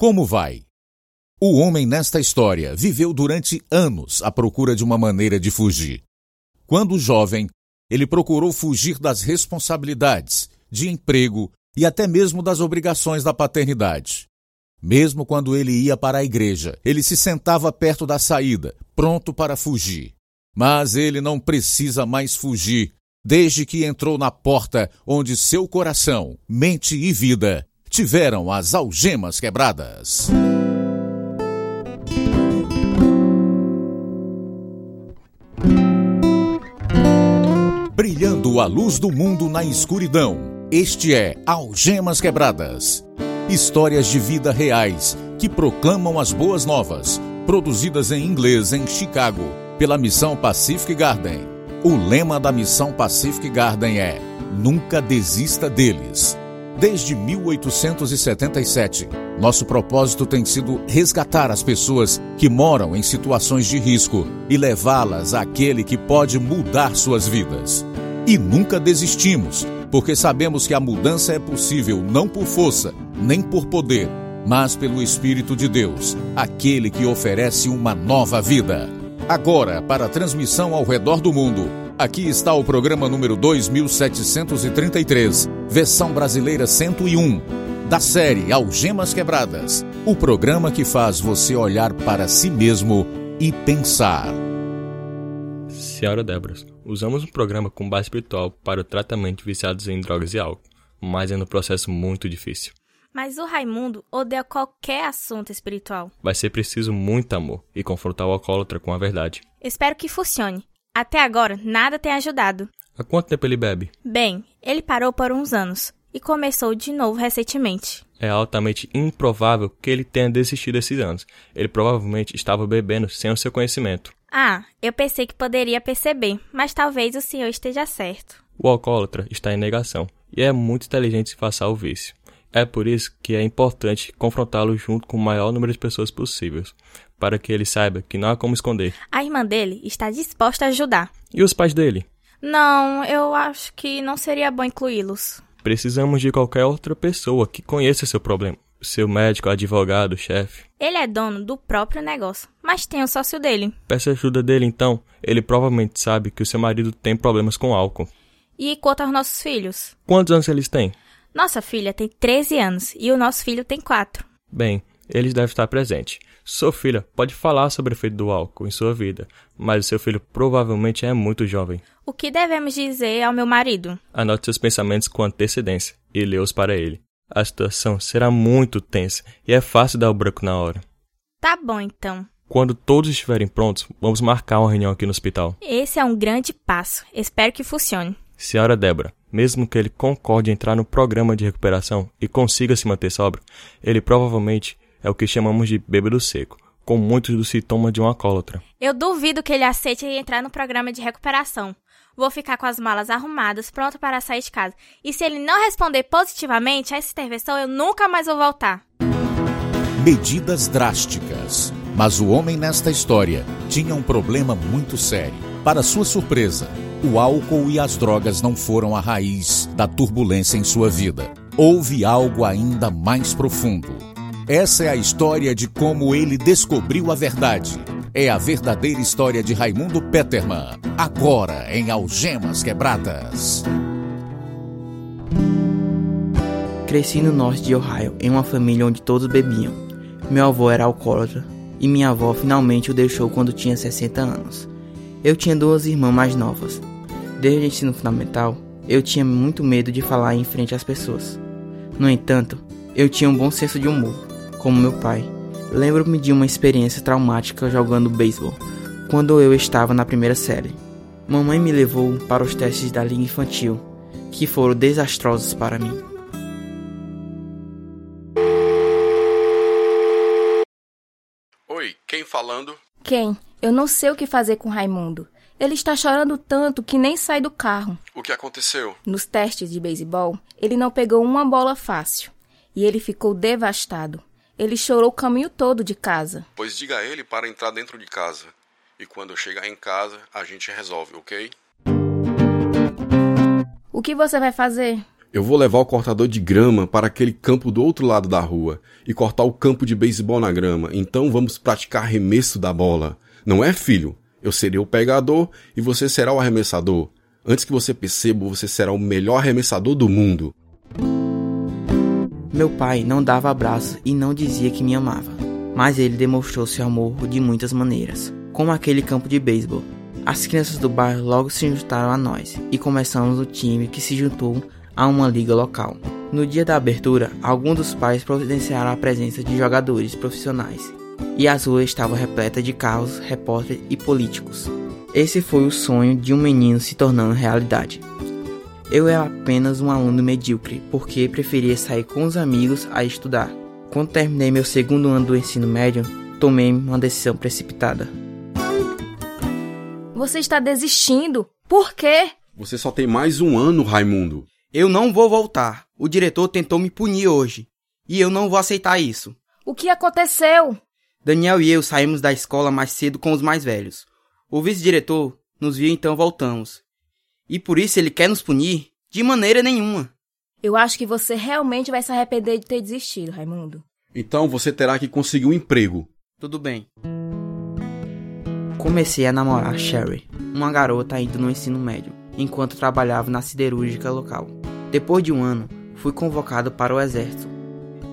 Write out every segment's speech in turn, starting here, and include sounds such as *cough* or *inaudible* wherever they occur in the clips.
Como vai? O homem nesta história viveu durante anos à procura de uma maneira de fugir. Quando jovem, ele procurou fugir das responsabilidades, de emprego e até mesmo das obrigações da paternidade. Mesmo quando ele ia para a igreja, ele se sentava perto da saída, pronto para fugir. Mas ele não precisa mais fugir, desde que entrou na porta onde seu coração, mente e vida tiveram as algemas quebradas. Brilhando a luz do mundo na escuridão. Este é Algemas Quebradas. Histórias de vida reais que proclamam as boas novas, produzidas em inglês em Chicago pela Missão Pacific Garden. O lema da Missão Pacific Garden é: Nunca desista deles. Desde 1877, nosso propósito tem sido resgatar as pessoas que moram em situações de risco e levá-las àquele que pode mudar suas vidas. E nunca desistimos, porque sabemos que a mudança é possível não por força, nem por poder, mas pelo Espírito de Deus, aquele que oferece uma nova vida. Agora, para a transmissão ao redor do mundo, aqui está o programa número 2733, versão brasileira 101, da série Algemas Quebradas, o programa que faz você olhar para si mesmo e pensar. Senhora Débora, usamos um programa com base espiritual para o tratamento de viciados em drogas e álcool, mas é um processo muito difícil. Mas o Raimundo odeia qualquer assunto espiritual. Vai ser preciso muito amor e confrontar o alcoólatra com a verdade. Espero que funcione. Até agora, nada tem ajudado. Há quanto tempo ele bebe? Bem, ele parou por uns anos e começou de novo recentemente. É altamente improvável que ele tenha desistido esses anos. Ele provavelmente estava bebendo sem o seu conhecimento. Ah, eu pensei que poderia perceber, mas talvez o senhor esteja certo. O alcoólatra está em negação e é muito inteligente se passar o vício. É por isso que é importante confrontá-lo junto com o maior número de pessoas possíveis, para que ele saiba que não há como esconder. A irmã dele está disposta a ajudar. E os pais dele? Não, eu acho que não seria bom incluí-los. Precisamos de qualquer outra pessoa que conheça seu problema. Seu médico, advogado, chefe. Ele é dono do próprio negócio, mas tem o sócio dele. Peça ajuda dele então. Ele provavelmente sabe que o seu marido tem problemas com álcool. E quanto aos nossos filhos? Quantos anos eles têm? Nossa filha tem 13 anos e o nosso filho tem 4. Bem, eles devem estar presentes. Sua filha pode falar sobre o efeito do álcool em sua vida, mas o seu filho provavelmente é muito jovem. O que devemos dizer ao meu marido? Anote seus pensamentos com antecedência e lê-os para ele. A situação será muito tensa e é fácil dar o branco na hora. Tá bom então. Quando todos estiverem prontos, vamos marcar uma reunião aqui no hospital. Esse é um grande passo. Espero que funcione. Senhora Débora, mesmo que ele concorde em entrar no programa de recuperação e consiga se manter sóbrio, ele provavelmente é o que chamamos de bêbado seco, com muitos dos sintomas de um alcoólatra. Eu duvido que ele aceite entrar no programa de recuperação. Vou ficar com as malas arrumadas, pronto para sair de casa. E se ele não responder positivamente a essa intervenção, eu nunca mais vou voltar. Medidas drásticas. Mas o homem nesta história tinha um problema muito sério. Para sua surpresa, o álcool e as drogas não foram a raiz da turbulência em sua vida. Houve algo ainda mais profundo. Essa é a história de como ele descobriu a verdade. É a verdadeira história de Raimundo Peterman, agora em Algemas Quebradas. Cresci no norte de Ohio, em uma família onde todos bebiam. Meu avô era alcoólatra e minha avó finalmente o deixou quando tinha 60 anos. Eu tinha duas irmãs mais novas. Desde o ensino fundamental, eu tinha muito medo de falar em frente às pessoas. No entanto, eu tinha um bom senso de humor, como meu pai. Lembro-me de uma experiência traumática jogando beisebol, quando eu estava na primeira série. Mamãe me levou para os testes da liga infantil, que foram desastrosos para mim. Oi, quem falando? Quem? Eu não sei o que fazer com Raimundo. Ele está chorando tanto que nem sai do carro. O que aconteceu? Nos testes de beisebol, ele não pegou uma bola fácil. E ele ficou devastado. Ele chorou o caminho todo de casa. Pois diga a ele para entrar dentro de casa. E quando eu chegar em casa, a gente resolve, ok? O que você vai fazer? Eu vou levar o cortador de grama para aquele campo do outro lado da rua e cortar o campo de beisebol na grama. Então vamos praticar arremesso da bola. Não é, filho? Eu serei o pegador e você será o arremessador. Antes que você perceba, você será o melhor arremessador do mundo. Meu pai não dava abraços e não dizia que me amava, mas ele demonstrou seu amor de muitas maneiras, como aquele campo de beisebol. As crianças do bairro logo se juntaram a nós e começamos o time que se juntou a uma liga local. No dia da abertura, alguns dos pais providenciaram a presença de jogadores profissionais e as ruas estavam repletas de carros, repórteres e políticos. Esse foi o sonho de um menino se tornando realidade. Eu era apenas um aluno medíocre porque preferia sair com os amigos a estudar. Quando terminei meu segundo ano do ensino médio, tomei uma decisão precipitada. Você está desistindo? Por quê? Você só tem mais um ano, Raimundo. Eu não vou voltar. O diretor tentou me punir hoje. E eu não vou aceitar isso. O que aconteceu? Daniel e eu saímos da escola mais cedo com os mais velhos. O vice-diretor nos viu então voltamos. E por isso ele quer nos punir? De maneira nenhuma. Eu acho que você realmente vai se arrepender de ter desistido, Raimundo. Então você terá que conseguir um emprego. Tudo bem. Comecei a namorar Sherry, uma garota indo no ensino médio, enquanto trabalhava na siderúrgica local. Depois de um ano, fui convocado para o exército.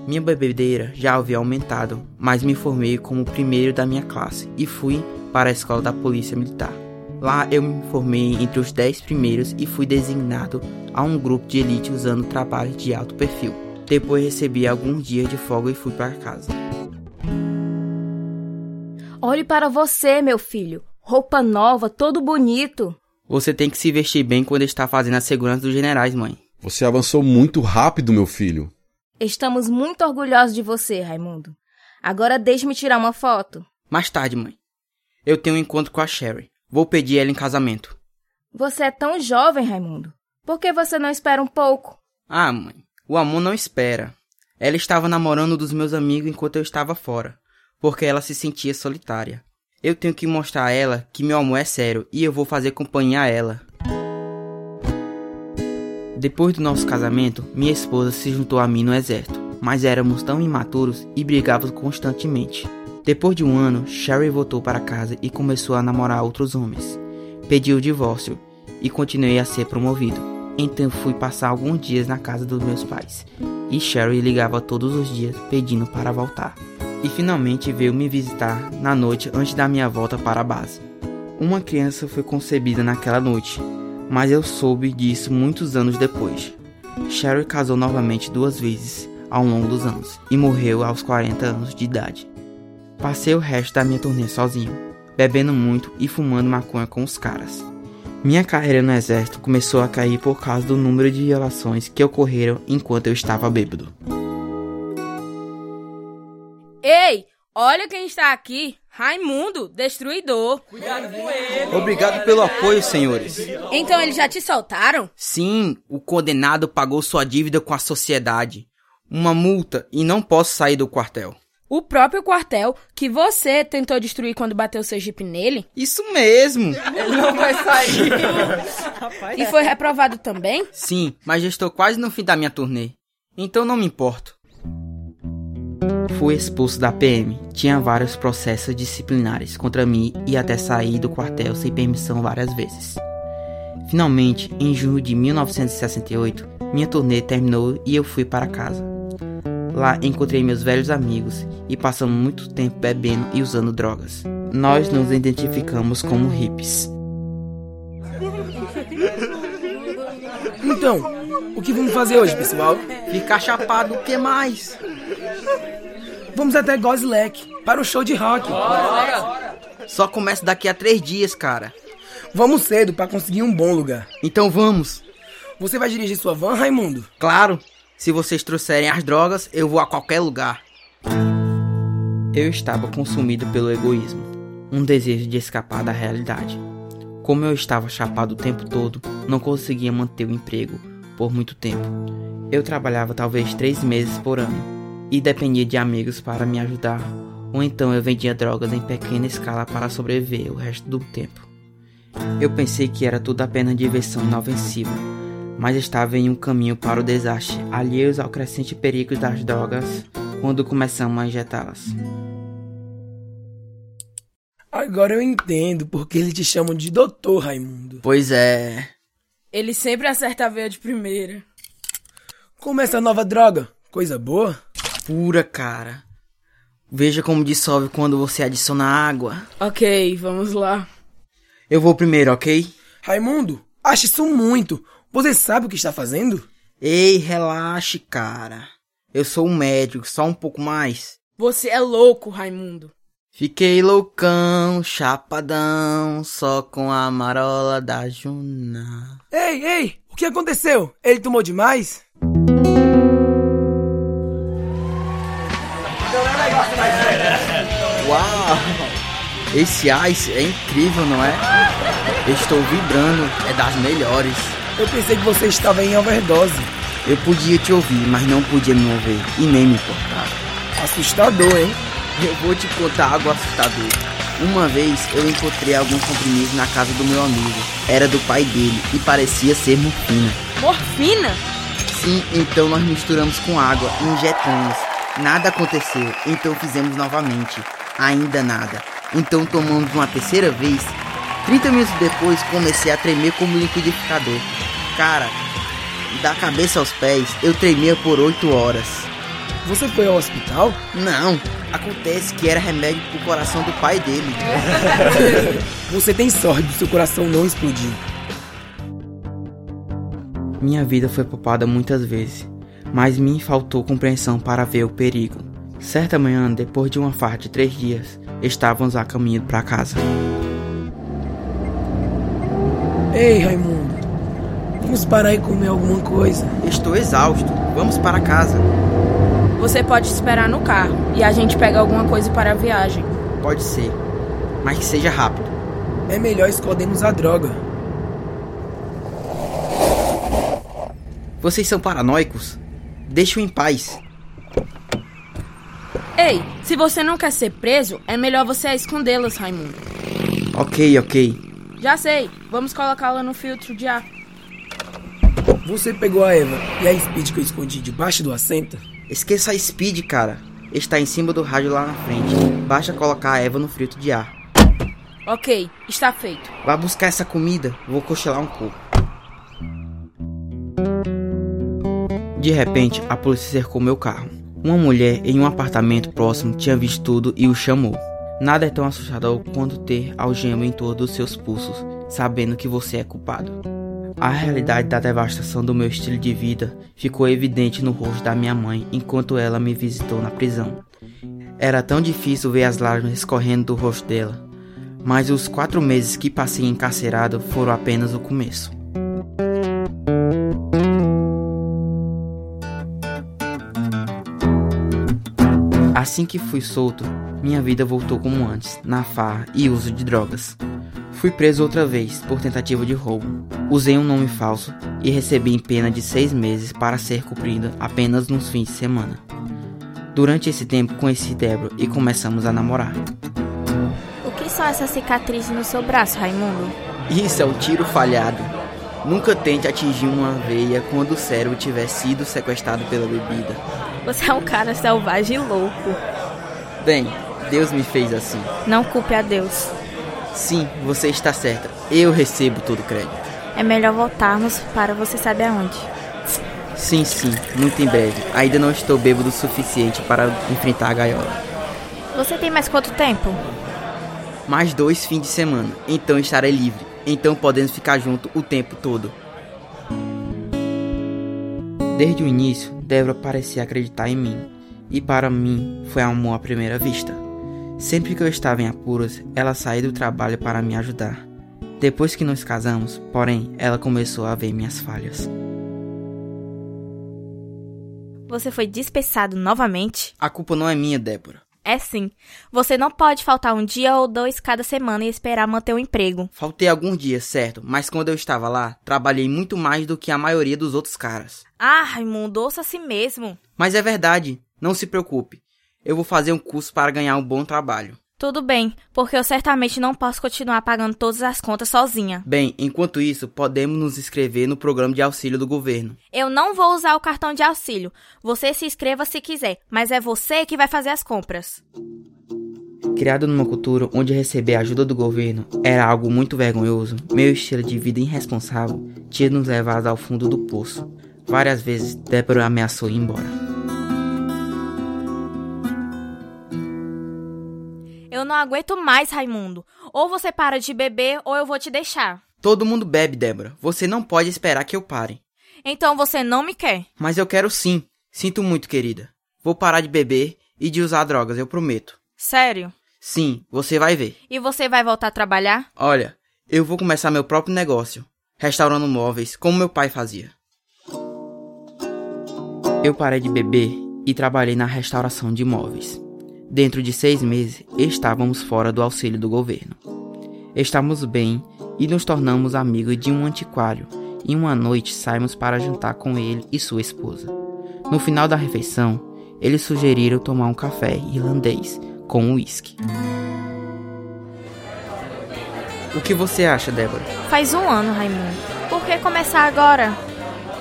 Minha bebedeira já havia aumentado, mas me formei como o primeiro da minha classe e fui para a escola da Polícia Militar. Lá eu me formei entre os 10 primeiros e fui designado a um grupo de elite usando trabalho de alto perfil. Depois recebi alguns dias de folga e fui para casa. Olhe para você, meu filho. Roupa nova, todo bonito. Você tem que se vestir bem quando está fazendo a segurança dos generais, mãe. Você avançou muito rápido, meu filho. Estamos muito orgulhosos de você, Raimundo. Agora deixe-me tirar uma foto. Mais tarde, mãe. Eu tenho um encontro com a Sherry. Vou pedir ela em casamento. Você é tão jovem, Raimundo. Por que você não espera um pouco? Ah, mãe. O amor não espera. Ela estava namorando dos meus amigos enquanto eu estava fora, porque ela se sentia solitária. Eu tenho que mostrar a ela que meu amor é sério e eu vou fazer companhia a ela. Depois do nosso casamento, minha esposa se juntou a mim no exército, mas éramos tão imaturos e brigávamos constantemente. Depois de um ano, Sherry voltou para casa e começou a namorar outros homens. Pedi o divórcio e continuei a ser promovido. Então fui passar alguns dias na casa dos meus pais. E Sherry ligava todos os dias pedindo para voltar. E finalmente veio me visitar na noite antes da minha volta para a base. Uma criança foi concebida naquela noite, mas eu soube disso muitos anos depois. Sherry casou novamente duas vezes ao longo dos anos e morreu aos 40 anos de idade. Passei o resto da minha turnê sozinho, bebendo muito e fumando maconha com os caras. Minha carreira no exército começou a cair por causa do número de violações que ocorreram enquanto eu estava bêbado. Ei, olha quem está aqui. Raimundo, destruidor. Cuidado com ele. Obrigado pelo apoio, senhores. Então eles já te soltaram? Sim, o condenado pagou sua dívida com a sociedade. Uma multa e não posso sair do quartel. O próprio quartel que você tentou destruir quando bateu seu jipe nele? Isso mesmo! Ele não vai sair. *laughs* e foi reprovado também? Sim, mas já estou quase no fim da minha turnê. Então não me importo. Fui expulso da PM. Tinha vários processos disciplinares contra mim e até saí do quartel sem permissão várias vezes. Finalmente, em junho de 1968, minha turnê terminou e eu fui para casa. Lá encontrei meus velhos amigos e passamos muito tempo bebendo e usando drogas. Nós nos identificamos como hippies. Então, o que vamos fazer hoje, pessoal? Ficar chapado, o que mais? Vamos até Gozlek para o show de rock. Só começa daqui a três dias, cara. Vamos cedo para conseguir um bom lugar. Então vamos. Você vai dirigir sua van, Raimundo? Claro. Se vocês trouxerem as drogas, eu vou a qualquer lugar. Eu estava consumido pelo egoísmo, um desejo de escapar da realidade. Como eu estava chapado o tempo todo, não conseguia manter o emprego por muito tempo. Eu trabalhava talvez três meses por ano e dependia de amigos para me ajudar, ou então eu vendia drogas em pequena escala para sobreviver o resto do tempo. Eu pensei que era tudo apenas diversão inofensiva, mas estava em um caminho para o desastre, alheios ao crescente perigo das drogas quando começamos a injetá-las. Agora eu entendo porque eles te chamam de Doutor Raimundo. Pois é. Ele sempre acerta a veia de primeira. Como essa nova droga? Coisa boa? Pura, cara. Veja como dissolve quando você adiciona água. Ok, vamos lá. Eu vou primeiro, ok? Raimundo, acha isso muito. Você sabe o que está fazendo? Ei, relaxe, cara. Eu sou um médico, só um pouco mais. Você é louco, Raimundo. Fiquei loucão, chapadão, só com a marola da Juna. Ei, ei, o que aconteceu? Ele tomou demais? Uau! Esse ice é incrível, não é? Eu estou vibrando, é das melhores. Eu pensei que você estava em overdose. Eu podia te ouvir, mas não podia me ouvir e nem me importar. Assustador, hein? Eu vou te contar algo assustador. Uma vez eu encontrei alguns comprimidos na casa do meu amigo. Era do pai dele e parecia ser morfina. Morfina? Sim, então nós misturamos com água e injetamos. Nada aconteceu, então fizemos novamente. Ainda nada. Então tomamos uma terceira vez. 30 minutos depois comecei a tremer como liquidificador. Cara, da cabeça aos pés, eu tremia por 8 horas. Você foi ao hospital? Não, acontece que era remédio pro coração do pai dele. *laughs* Você tem sorte do seu coração não explodir. Minha vida foi poupada muitas vezes, mas me faltou compreensão para ver o perigo. Certa manhã, depois de uma farra de três dias, estávamos a caminho para casa. Ei, Raimundo. Vamos parar e comer alguma coisa. Estou exausto. Vamos para casa. Você pode esperar no carro e a gente pega alguma coisa para a viagem. Pode ser, mas que seja rápido. É melhor escondermos a droga. Vocês são paranoicos? Deixe-o em paz. Ei, se você não quer ser preso, é melhor você escondê-las, Raimundo. Ok, ok. Já sei, vamos colocá-la no filtro de ar. Você pegou a Eva e a Speed que eu escondi debaixo do assento? Esqueça a Speed, cara. Está em cima do rádio lá na frente. Basta colocar a Eva no filtro de ar. Ok, está feito. Vá buscar essa comida. Vou cochilar um pouco. De repente, a polícia cercou meu carro. Uma mulher em um apartamento próximo tinha visto tudo e o chamou. Nada é tão assustador quanto ter algema em todos os seus pulsos, sabendo que você é culpado. A realidade da devastação do meu estilo de vida ficou evidente no rosto da minha mãe enquanto ela me visitou na prisão. Era tão difícil ver as lágrimas escorrendo do rosto dela, mas os quatro meses que passei encarcerado foram apenas o começo. Assim que fui solto, minha vida voltou como antes, na farra e uso de drogas. Fui preso outra vez por tentativa de roubo. Usei um nome falso e recebi pena de seis meses para ser cumprida apenas nos fins de semana. Durante esse tempo conheci Débora e começamos a namorar. O que são essas cicatrizes no seu braço, Raimundo? Isso é um tiro falhado. Nunca tente atingir uma veia quando o cérebro tiver sido sequestrado pela bebida. Você é um cara selvagem e louco. Bem, Deus me fez assim. Não culpe a Deus. Sim, você está certa. Eu recebo todo o crédito. É melhor voltarmos para você saber aonde. Sim, sim, muito em breve. Ainda não estou bêbado o suficiente para enfrentar a gaiola. Você tem mais quanto tempo? Mais dois fins de semana, então estarei livre. Então podemos ficar junto o tempo todo. Desde o início, Débora parecia acreditar em mim. E para mim, foi amor à primeira vista. Sempre que eu estava em apuros, ela saía do trabalho para me ajudar. Depois que nos casamos, porém, ela começou a ver minhas falhas. Você foi dispensado novamente? A culpa não é minha, Débora. É sim. Você não pode faltar um dia ou dois cada semana e esperar manter o emprego. Faltei alguns dias, certo, mas quando eu estava lá, trabalhei muito mais do que a maioria dos outros caras. Ah, Raimundo, ouça a si mesmo. Mas é verdade, não se preocupe. Eu vou fazer um curso para ganhar um bom trabalho. Tudo bem, porque eu certamente não posso continuar pagando todas as contas sozinha. Bem, enquanto isso, podemos nos inscrever no programa de auxílio do governo. Eu não vou usar o cartão de auxílio. Você se inscreva se quiser, mas é você que vai fazer as compras. Criado numa cultura onde receber a ajuda do governo era algo muito vergonhoso, meu estilo de vida irresponsável tinha nos levado ao fundo do poço. Várias vezes, Débora ameaçou ir embora. Eu não aguento mais, Raimundo. Ou você para de beber, ou eu vou te deixar. Todo mundo bebe, Débora. Você não pode esperar que eu pare. Então você não me quer. Mas eu quero sim. Sinto muito, querida. Vou parar de beber e de usar drogas, eu prometo. Sério? Sim, você vai ver. E você vai voltar a trabalhar? Olha, eu vou começar meu próprio negócio, restaurando móveis, como meu pai fazia. Eu parei de beber e trabalhei na restauração de móveis. Dentro de seis meses, estávamos fora do auxílio do governo. Estávamos bem e nos tornamos amigos de um antiquário, e uma noite saímos para jantar com ele e sua esposa. No final da refeição, eles sugeriram tomar um café irlandês com uísque. O que você acha, Débora? Faz um ano, Raimundo. Por que começar agora?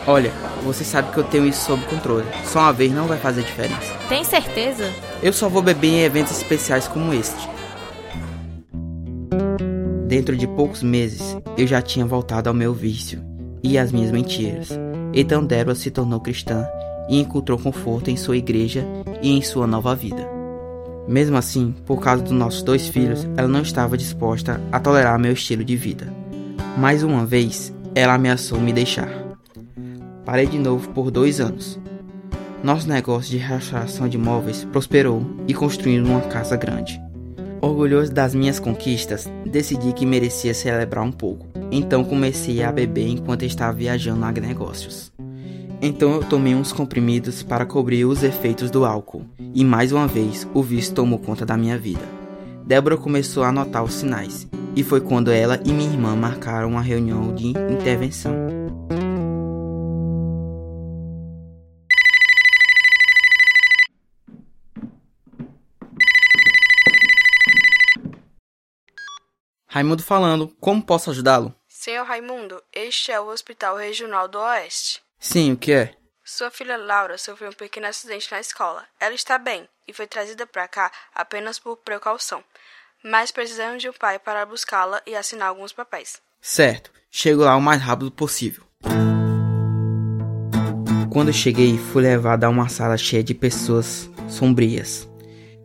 Olha, você sabe que eu tenho isso sob controle. Só uma vez não vai fazer diferença. Tem certeza? Eu só vou beber em eventos especiais como este. Dentro de poucos meses, eu já tinha voltado ao meu vício e às minhas mentiras. Então Débora se tornou cristã e encontrou conforto em sua igreja e em sua nova vida. Mesmo assim, por causa dos nossos dois filhos, ela não estava disposta a tolerar meu estilo de vida. Mais uma vez, ela ameaçou me deixar. Parei de novo por dois anos. Nosso negócio de restauração de móveis prosperou e construímos uma casa grande. Orgulhoso das minhas conquistas, decidi que merecia celebrar um pouco. Então comecei a beber enquanto estava viajando a negócios. Então eu tomei uns comprimidos para cobrir os efeitos do álcool, e mais uma vez o vício tomou conta da minha vida. Débora começou a notar os sinais, e foi quando ela e minha irmã marcaram uma reunião de intervenção. Raimundo falando, como posso ajudá-lo? Senhor Raimundo, este é o Hospital Regional do Oeste. Sim, o que é? Sua filha Laura sofreu um pequeno acidente na escola. Ela está bem e foi trazida para cá apenas por precaução. Mas precisamos de um pai para buscá-la e assinar alguns papéis. Certo, chego lá o mais rápido possível. Quando cheguei, fui levado a uma sala cheia de pessoas sombrias.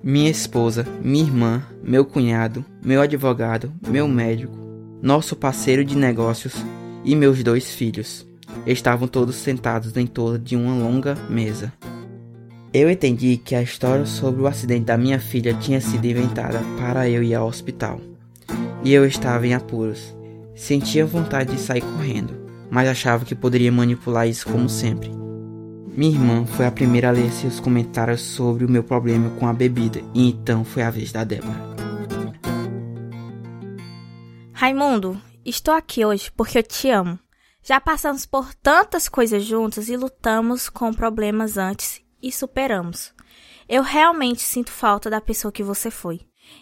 Minha esposa, minha irmã, meu cunhado, meu advogado, meu médico, nosso parceiro de negócios e meus dois filhos estavam todos sentados em torno de uma longa mesa. Eu entendi que a história sobre o acidente da minha filha tinha sido inventada para eu ir ao hospital. E eu estava em apuros. Sentia vontade de sair correndo, mas achava que poderia manipular isso como sempre. Minha irmã foi a primeira a ler seus comentários sobre o meu problema com a bebida, e então foi a vez da Débora. Raimundo, estou aqui hoje porque eu te amo. Já passamos por tantas coisas juntos e lutamos com problemas antes e superamos. Eu realmente sinto falta da pessoa que você foi.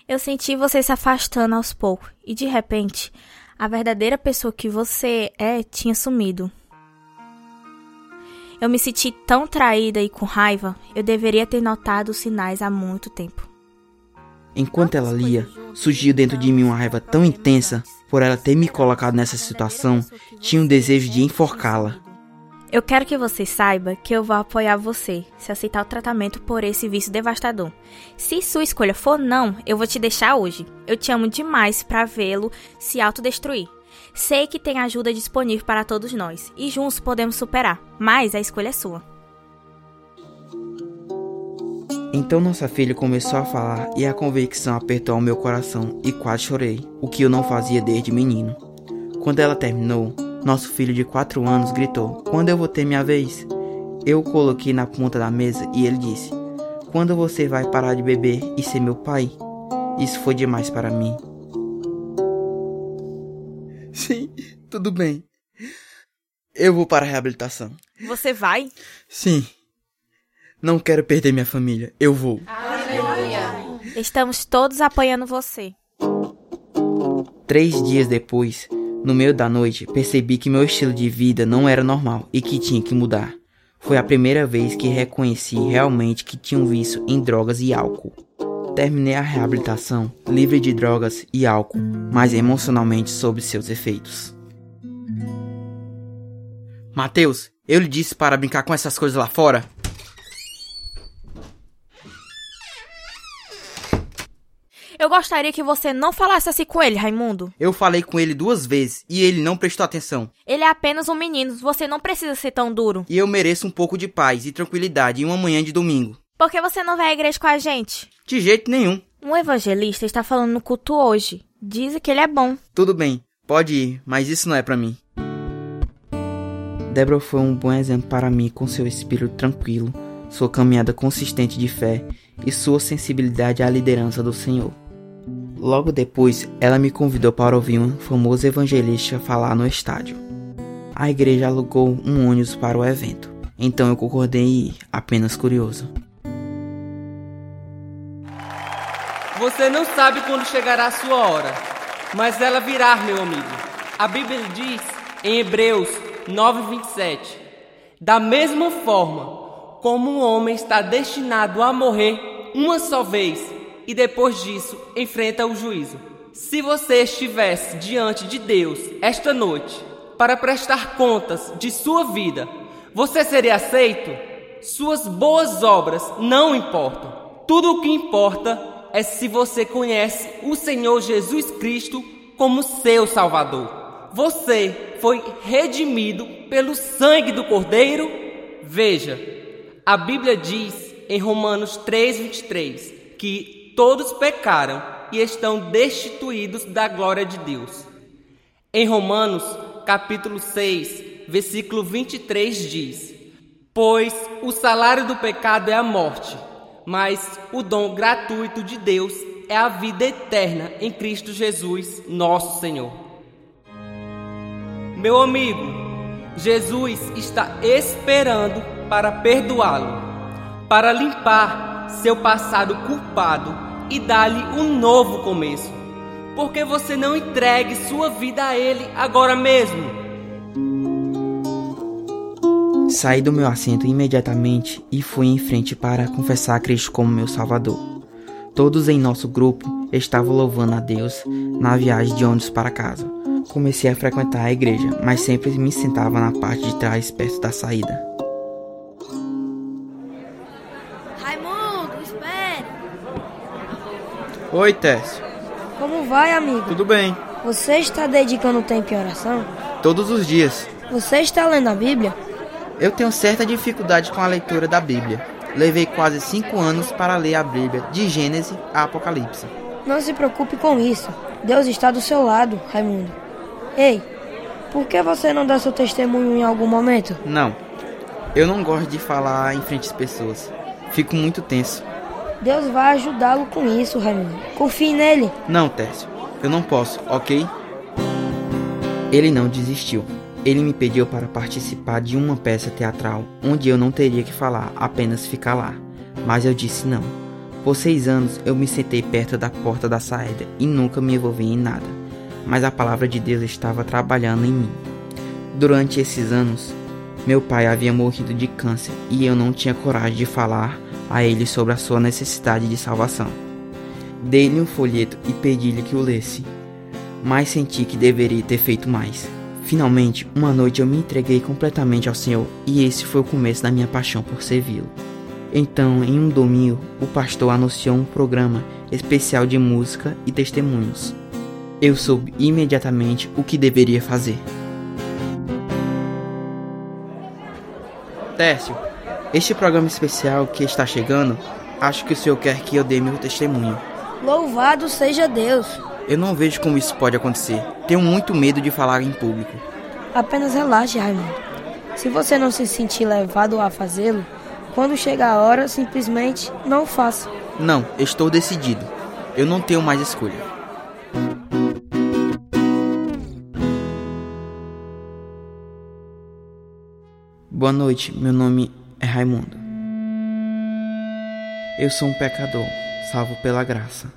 Eu senti você se afastando aos poucos e de repente, a verdadeira pessoa que você é tinha sumido. Eu me senti tão traída e com raiva, eu deveria ter notado os sinais há muito tempo. Enquanto ela lia, surgiu dentro de mim uma raiva tão intensa por ela ter me colocado nessa situação, tinha um desejo de enforcá-la. Eu quero que você saiba que eu vou apoiar você se aceitar o tratamento por esse vício devastador. Se sua escolha for não, eu vou te deixar hoje. Eu te amo demais para vê-lo se autodestruir. Sei que tem ajuda disponível para todos nós e juntos podemos superar, mas a escolha é sua. Então nossa filha começou a falar e a convicção apertou o meu coração e quase chorei, o que eu não fazia desde menino. Quando ela terminou, nosso filho de 4 anos gritou: Quando eu vou ter minha vez? Eu o coloquei na ponta da mesa e ele disse: Quando você vai parar de beber e ser meu pai? Isso foi demais para mim. Tudo bem. Eu vou para a reabilitação. Você vai? Sim. Não quero perder minha família. Eu vou. Aleluia. Estamos todos apoiando você. Três dias depois, no meio da noite, percebi que meu estilo de vida não era normal e que tinha que mudar. Foi a primeira vez que reconheci realmente que tinha um vício em drogas e álcool. Terminei a reabilitação livre de drogas e álcool, mas emocionalmente sob seus efeitos. Mateus, eu lhe disse para brincar com essas coisas lá fora? Eu gostaria que você não falasse assim com ele, Raimundo. Eu falei com ele duas vezes e ele não prestou atenção. Ele é apenas um menino, você não precisa ser tão duro. E eu mereço um pouco de paz e tranquilidade em uma manhã de domingo. Por que você não vai à igreja com a gente? De jeito nenhum. Um evangelista está falando no culto hoje. Diz que ele é bom. Tudo bem, pode ir, mas isso não é para mim. Débora foi um bom exemplo para mim com seu espírito tranquilo, sua caminhada consistente de fé e sua sensibilidade à liderança do Senhor. Logo depois, ela me convidou para ouvir um famoso evangelista falar no estádio. A igreja alugou um ônibus para o evento, então eu concordei em ir, apenas curioso. Você não sabe quando chegará a sua hora, mas ela virá, meu amigo. A Bíblia diz em Hebreus 9:27, da mesma forma como um homem está destinado a morrer uma só vez e depois disso enfrenta o juízo. Se você estivesse diante de Deus esta noite para prestar contas de sua vida, você seria aceito? Suas boas obras não importam. Tudo o que importa é se você conhece o Senhor Jesus Cristo como seu Salvador. Você foi redimido pelo sangue do Cordeiro? Veja, a Bíblia diz em Romanos 3:23 que todos pecaram e estão destituídos da glória de Deus. Em Romanos, capítulo 6, versículo 23 diz: Pois o salário do pecado é a morte, mas o dom gratuito de Deus é a vida eterna em Cristo Jesus, nosso Senhor. Meu amigo, Jesus está esperando para perdoá-lo, para limpar seu passado culpado e dá-lhe um novo começo. Porque você não entregue sua vida a Ele agora mesmo? Saí do meu assento imediatamente e fui em frente para confessar a Cristo como meu Salvador. Todos em nosso grupo estavam louvando a Deus na viagem de ônibus para casa. Comecei a frequentar a igreja, mas sempre me sentava na parte de trás, perto da saída. Oi, Técio. Como vai, amigo? Tudo bem. Você está dedicando tempo em oração? Todos os dias. Você está lendo a Bíblia? Eu tenho certa dificuldade com a leitura da Bíblia. Levei quase cinco anos para ler a Bíblia, de Gênesis a Apocalipse. Não se preocupe com isso. Deus está do seu lado, Raimundo. Ei, por que você não dá seu testemunho em algum momento? Não. Eu não gosto de falar em frente às pessoas. Fico muito tenso. Deus vai ajudá-lo com isso, Raimundo. Confie nele. Não, Técio. Eu não posso, ok? Ele não desistiu. Ele me pediu para participar de uma peça teatral onde eu não teria que falar, apenas ficar lá. Mas eu disse não. Por seis anos eu me sentei perto da porta da saída e nunca me envolvi em nada. Mas a palavra de Deus estava trabalhando em mim. Durante esses anos, meu pai havia morrido de câncer e eu não tinha coragem de falar a ele sobre a sua necessidade de salvação. Dei-lhe um folheto e pedi-lhe que o lesse, mas senti que deveria ter feito mais. Finalmente, uma noite eu me entreguei completamente ao Senhor e esse foi o começo da minha paixão por servi-lo. Então, em um domingo, o pastor anunciou um programa especial de música e testemunhos. Eu soube imediatamente o que deveria fazer. Tércio, este programa especial que está chegando, acho que o senhor quer que eu dê meu testemunho. Louvado seja Deus! Eu não vejo como isso pode acontecer. Tenho muito medo de falar em público. Apenas relaxe, Raimundo. Se você não se sentir levado a fazê-lo, quando chegar a hora, simplesmente não faça. Não, estou decidido. Eu não tenho mais escolha. Boa noite, meu nome é Raimundo. Eu sou um pecador, salvo pela graça.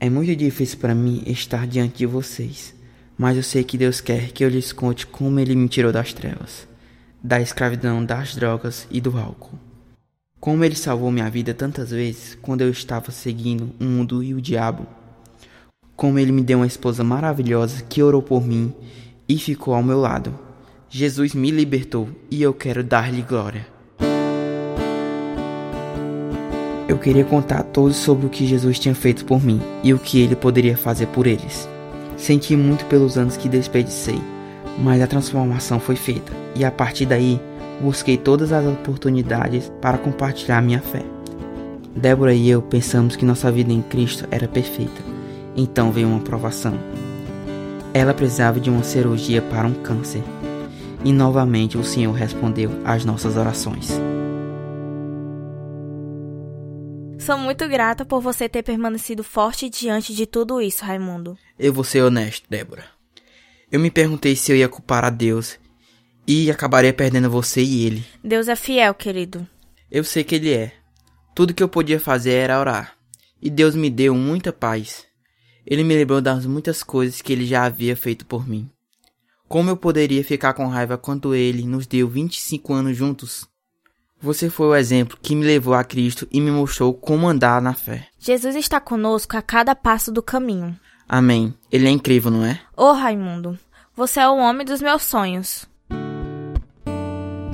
É muito difícil para mim estar diante de vocês, mas eu sei que Deus quer que eu lhes conte como Ele me tirou das trevas, da escravidão, das drogas e do álcool. Como Ele salvou minha vida tantas vezes quando eu estava seguindo o mundo e o diabo. Como Ele me deu uma esposa maravilhosa que orou por mim e ficou ao meu lado. Jesus me libertou e eu quero dar-lhe glória. Eu queria contar a todos sobre o que Jesus tinha feito por mim e o que ele poderia fazer por eles. Senti muito pelos anos que desperdicei, mas a transformação foi feita e a partir daí busquei todas as oportunidades para compartilhar minha fé. Débora e eu pensamos que nossa vida em Cristo era perfeita, então veio uma provação. Ela precisava de uma cirurgia para um câncer e novamente o Senhor respondeu às nossas orações. Sou muito grata por você ter permanecido forte diante de tudo isso, Raimundo. Eu vou ser honesto, Débora. Eu me perguntei se eu ia culpar a Deus e acabaria perdendo você e ele. Deus é fiel, querido. Eu sei que ele é. Tudo que eu podia fazer era orar. E Deus me deu muita paz. Ele me lembrou das muitas coisas que ele já havia feito por mim. Como eu poderia ficar com raiva quando ele nos deu 25 anos juntos? Você foi o exemplo que me levou a Cristo e me mostrou como andar na fé. Jesus está conosco a cada passo do caminho. Amém. Ele é incrível, não é? Ô oh, Raimundo, você é o homem dos meus sonhos.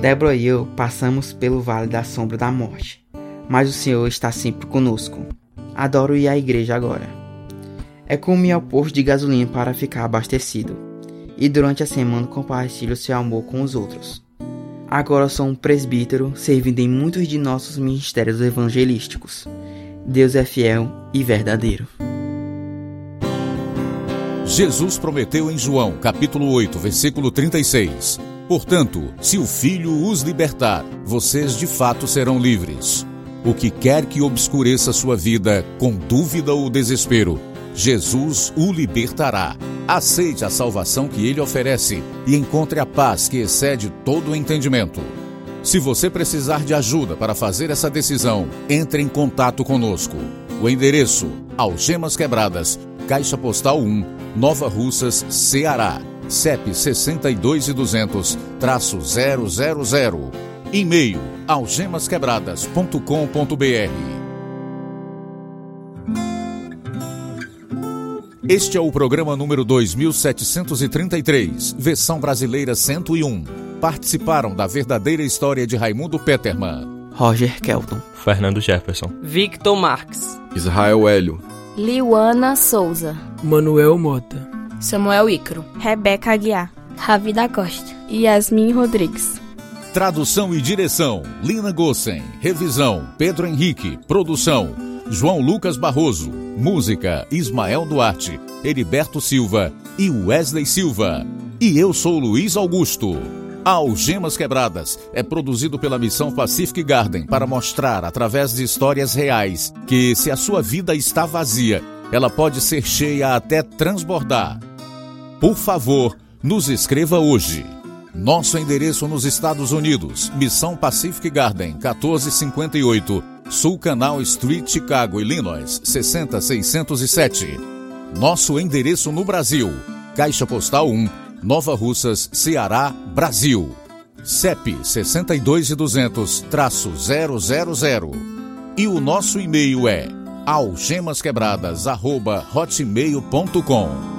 Débora e eu passamos pelo vale da sombra da morte, mas o Senhor está sempre conosco. Adoro ir à igreja agora. É como ir ao posto de gasolina para ficar abastecido. E durante a semana compartilho seu amor com os outros. Agora sou um presbítero servindo em muitos de nossos ministérios evangelísticos. Deus é fiel e verdadeiro. Jesus prometeu em João, capítulo 8, versículo 36: Portanto, se o Filho os libertar, vocês de fato serão livres. O que quer que obscureça sua vida com dúvida ou desespero, Jesus o libertará. Aceite a salvação que ele oferece e encontre a paz que excede todo o entendimento. Se você precisar de ajuda para fazer essa decisão, entre em contato conosco. O endereço: Algemas Quebradas, Caixa Postal 1, Nova Russas, Ceará. CEP 62200-000. E-mail: algemasquebradas.com.br. Este é o programa número 2733, versão brasileira 101. Participaram da verdadeira história de Raimundo Peterman, Roger Kelton, Fernando Jefferson, Victor Marx, Israel Hélio, Liuana Souza, Manuel Mota, Samuel Icro, Rebeca Aguiar, Ravi da Costa, Yasmin Rodrigues. Tradução e direção: Lina Gossen. Revisão: Pedro Henrique. Produção: João Lucas Barroso. Música: Ismael Duarte, Heriberto Silva e Wesley Silva. E eu sou Luiz Augusto. Algemas Quebradas é produzido pela Missão Pacific Garden para mostrar, através de histórias reais, que se a sua vida está vazia, ela pode ser cheia até transbordar. Por favor, nos escreva hoje. Nosso endereço nos Estados Unidos, Missão Pacific Garden, 1458, Sul Canal Street, Chicago, Illinois, 60607. Nosso endereço no Brasil, Caixa Postal 1, Nova Russas, Ceará, Brasil. CEP 62200-000. E o nosso e-mail é algemasquebradas@hotmail.com.